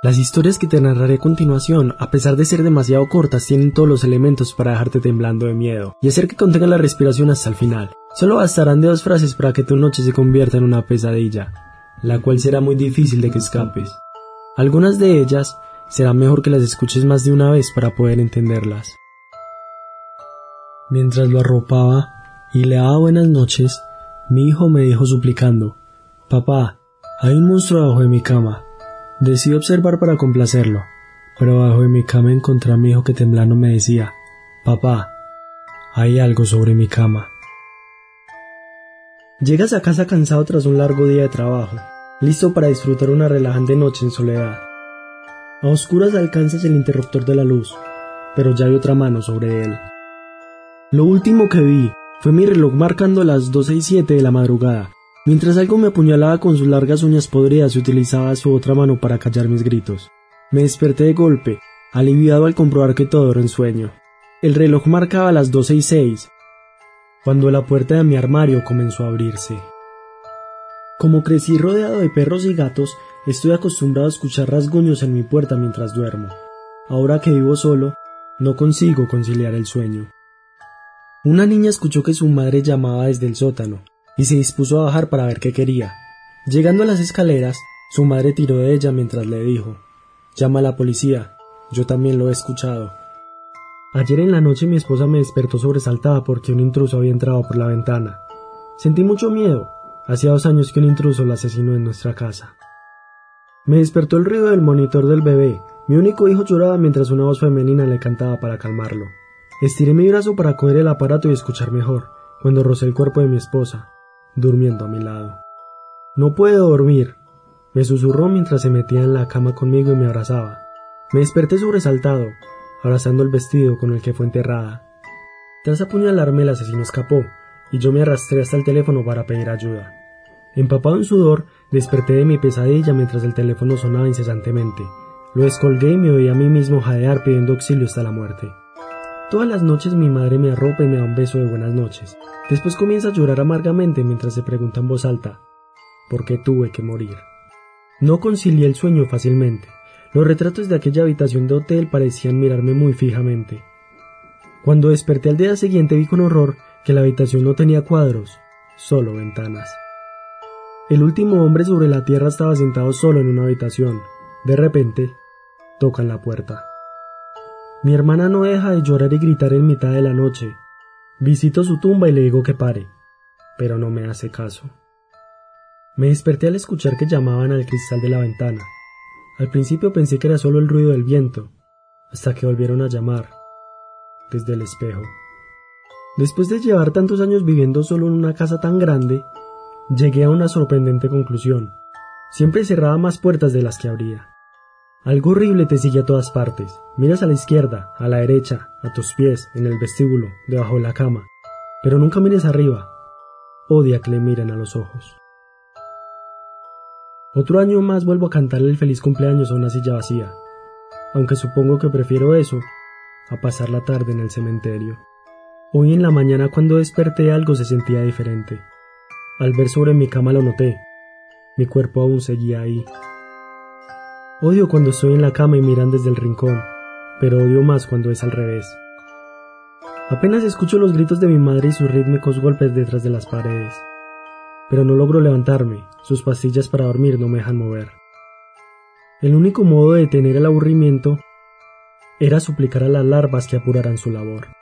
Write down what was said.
Las historias que te narraré a continuación, a pesar de ser demasiado cortas, tienen todos los elementos para dejarte temblando de miedo y hacer que contengan la respiración hasta el final. Solo bastarán dos frases para que tu noche se convierta en una pesadilla, la cual será muy difícil de que escapes. Algunas de ellas será mejor que las escuches más de una vez para poder entenderlas. Mientras lo arropaba y le daba buenas noches, mi hijo me dijo suplicando, Papá, hay un monstruo debajo de mi cama. Decidí observar para complacerlo, pero bajo mi cama encontré a mi hijo que temblando me decía, Papá, hay algo sobre mi cama. Llegas a casa cansado tras un largo día de trabajo, listo para disfrutar una relajante noche en soledad. A oscuras alcanzas el interruptor de la luz, pero ya hay otra mano sobre él. Lo último que vi fue mi reloj marcando las doce y siete de la madrugada, Mientras algo me apuñalaba con sus largas uñas podridas y utilizaba su otra mano para callar mis gritos. Me desperté de golpe, aliviado al comprobar que todo era un sueño. El reloj marcaba las doce y seis, cuando la puerta de mi armario comenzó a abrirse. Como crecí rodeado de perros y gatos, estoy acostumbrado a escuchar rasguños en mi puerta mientras duermo. Ahora que vivo solo, no consigo conciliar el sueño. Una niña escuchó que su madre llamaba desde el sótano, y se dispuso a bajar para ver qué quería. Llegando a las escaleras, su madre tiró de ella mientras le dijo Llama a la policía. Yo también lo he escuchado. Ayer en la noche mi esposa me despertó sobresaltada porque un intruso había entrado por la ventana. Sentí mucho miedo. Hacía dos años que un intruso la asesinó en nuestra casa. Me despertó el ruido del monitor del bebé. Mi único hijo lloraba mientras una voz femenina le cantaba para calmarlo. Estiré mi brazo para coger el aparato y escuchar mejor, cuando rocé el cuerpo de mi esposa durmiendo a mi lado. No puedo dormir, me susurró mientras se metía en la cama conmigo y me abrazaba. Me desperté sobresaltado, abrazando el vestido con el que fue enterrada. Tras apuñalarme el asesino escapó, y yo me arrastré hasta el teléfono para pedir ayuda. Empapado en sudor, desperté de mi pesadilla mientras el teléfono sonaba incesantemente. Lo descolgué y me oí a mí mismo jadear pidiendo auxilio hasta la muerte. Todas las noches mi madre me arropa y me da un beso de buenas noches. Después comienza a llorar amargamente mientras se pregunta en voz alta ¿por qué tuve que morir? No concilié el sueño fácilmente. Los retratos de aquella habitación de hotel parecían mirarme muy fijamente. Cuando desperté al día siguiente vi con horror que la habitación no tenía cuadros, solo ventanas. El último hombre sobre la tierra estaba sentado solo en una habitación. De repente, tocan la puerta. Mi hermana no deja de llorar y gritar en mitad de la noche. Visito su tumba y le digo que pare, pero no me hace caso. Me desperté al escuchar que llamaban al cristal de la ventana. Al principio pensé que era solo el ruido del viento, hasta que volvieron a llamar, desde el espejo. Después de llevar tantos años viviendo solo en una casa tan grande, llegué a una sorprendente conclusión. Siempre cerraba más puertas de las que abría. Algo horrible te sigue a todas partes. Miras a la izquierda, a la derecha, a tus pies, en el vestíbulo, debajo de la cama. Pero nunca mires arriba. Odia que le miren a los ojos. Otro año más vuelvo a cantarle el feliz cumpleaños a una silla vacía, aunque supongo que prefiero eso a pasar la tarde en el cementerio. Hoy en la mañana cuando desperté algo se sentía diferente. Al ver sobre mi cama lo noté. Mi cuerpo aún seguía ahí. Odio cuando estoy en la cama y miran desde el rincón, pero odio más cuando es al revés. Apenas escucho los gritos de mi madre y sus rítmicos golpes detrás de las paredes. Pero no logro levantarme, sus pastillas para dormir no me dejan mover. El único modo de detener el aburrimiento era suplicar a las larvas que apuraran su labor.